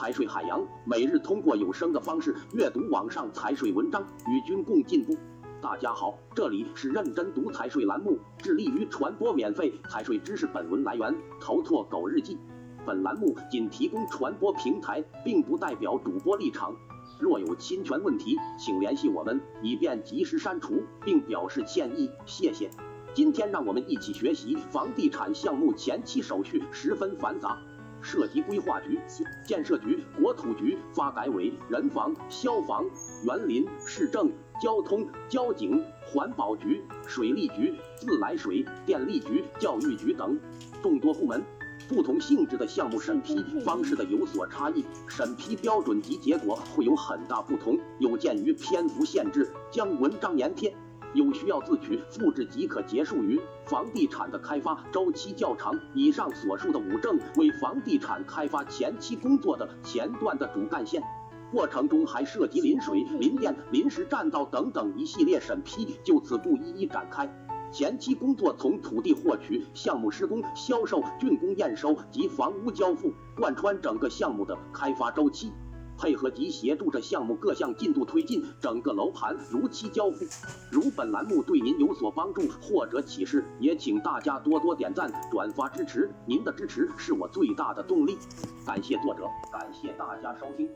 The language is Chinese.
财税海洋，每日通过有声的方式阅读网上财税文章，与君共进步。大家好，这里是认真读财税栏目，致力于传播免费财税知识。本文来源头错狗日记。本栏目仅提供传播平台，并不代表主播立场。若有侵权问题，请联系我们，以便及时删除，并表示歉意。谢谢。今天让我们一起学习房地产项目前期手续十分繁杂，涉及规划局、建设局、国土局、发改委、人防、消防、园林、市政、交通、交警、环保局、水利局、自来水、电力局、教育局等众多部门。不同性质的项目审批方式的有所差异，审批标准及结果会有很大不同。有鉴于篇幅限制，将文章粘贴。有需要自取复制即可。结束于房地产的开发周期较长，以上所述的五证为房地产开发前期工作的前段的主干线，过程中还涉及临水、临电、临时占道等等一系列审批，就此不一一展开。前期工作从土地获取、项目施工、销售、竣工验收及房屋交付，贯穿整个项目的开发周期。配合及协助着项目各项进度推进，整个楼盘如期交付。如本栏目对您有所帮助或者启示，也请大家多多点赞、转发支持，您的支持是我最大的动力。感谢作者，感谢大家收听。